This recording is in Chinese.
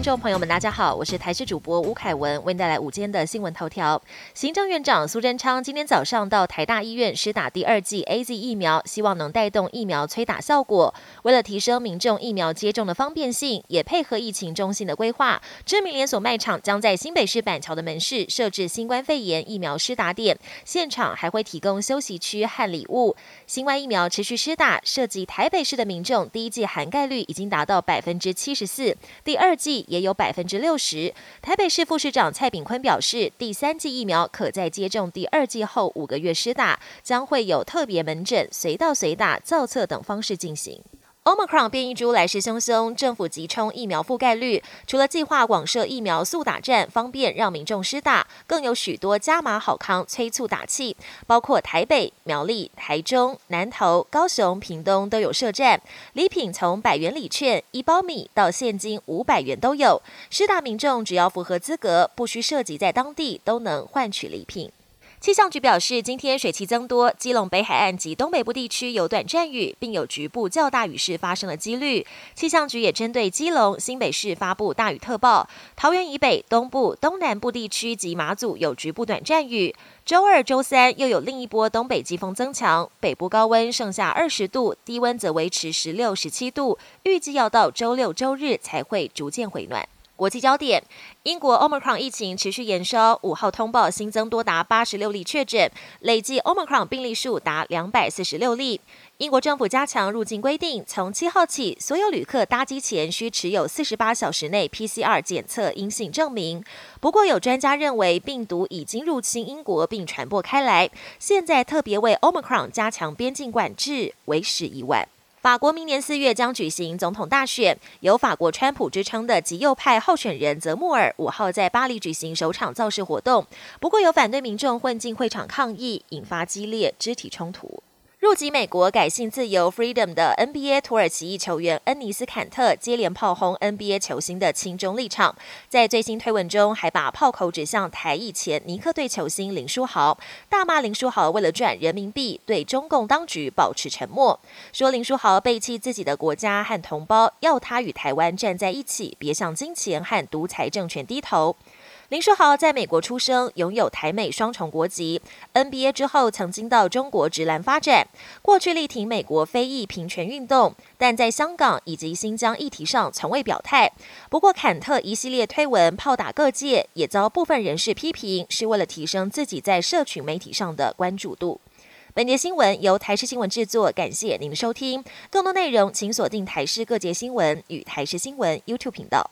听众朋友们，大家好，我是台视主播吴凯文，为您带来午间的新闻头条。行政院长苏贞昌今天早上到台大医院施打第二剂 A Z 疫苗，希望能带动疫苗催打效果。为了提升民众疫苗接种的方便性，也配合疫情中心的规划，知名连锁卖场将在新北市板桥的门市设置新冠肺炎疫苗施打点，现场还会提供休息区和礼物。新冠疫苗持续施打，涉及台北市的民众第一剂涵盖率已经达到百分之七十四，第二剂。也有百分之六十。台北市副市长蔡炳坤表示，第三剂疫苗可在接种第二剂后五个月施打，将会有特别门诊、随到随打、造册等方式进行。Omicron 变异株来势汹汹，政府急冲疫苗覆盖率，除了计划广设疫苗速打站，方便让民众施打，更有许多加码好康催促打气，包括台北、苗栗、台中、南投、高雄、屏东都有设站，礼品从百元礼券、一包米到现金五百元都有，施打民众只要符合资格，不需涉及在当地，都能换取礼品。气象局表示，今天水汽增多，基隆北海岸及东北部地区有短暂雨，并有局部较大雨势发生的几率。气象局也针对基隆、新北市发布大雨特报，桃园以北、东部、东南部地区及马祖有局部短暂雨。周二、周三又有另一波东北季风增强，北部高温剩下二十度，低温则维持十六、十七度，预计要到周六、周日才会逐渐回暖。国际焦点：英国 Omicron 疫情持续延烧，五号通报新增多达八十六例确诊，累计 Omicron 病例数达两百四十六例。英国政府加强入境规定，从七号起，所有旅客搭机前需持有四十八小时内 PCR 检测阴性证明。不过，有专家认为病毒已经入侵英国并传播开来，现在特别为 Omicron 加强边境管制，为时已晚。法国明年四月将举行总统大选，有法国川普之称的极右派候选人泽穆尔五号在巴黎举行首场造势活动，不过有反对民众混进会场抗议，引发激烈肢体冲突。入籍美国改姓自由 Freedom 的 NBA 土耳其裔球员恩尼斯坎特接连炮轰 NBA 球星的亲中立场，在最新推文中还把炮口指向台裔前尼克队球星林书豪，大骂林书豪为了赚人民币对中共当局保持沉默，说林书豪背弃自己的国家和同胞，要他与台湾站在一起，别向金钱和独裁政权低头。林书豪在美国出生，拥有台美双重国籍。NBA 之后，曾经到中国直男发展。过去力挺美国非裔平权运动，但在香港以及新疆议题上从未表态。不过，坎特一系列推文炮打各界，也遭部分人士批评，是为了提升自己在社群媒体上的关注度。本节新闻由台视新闻制作，感谢您的收听。更多内容请锁定台视各界新闻与台视新闻 YouTube 频道。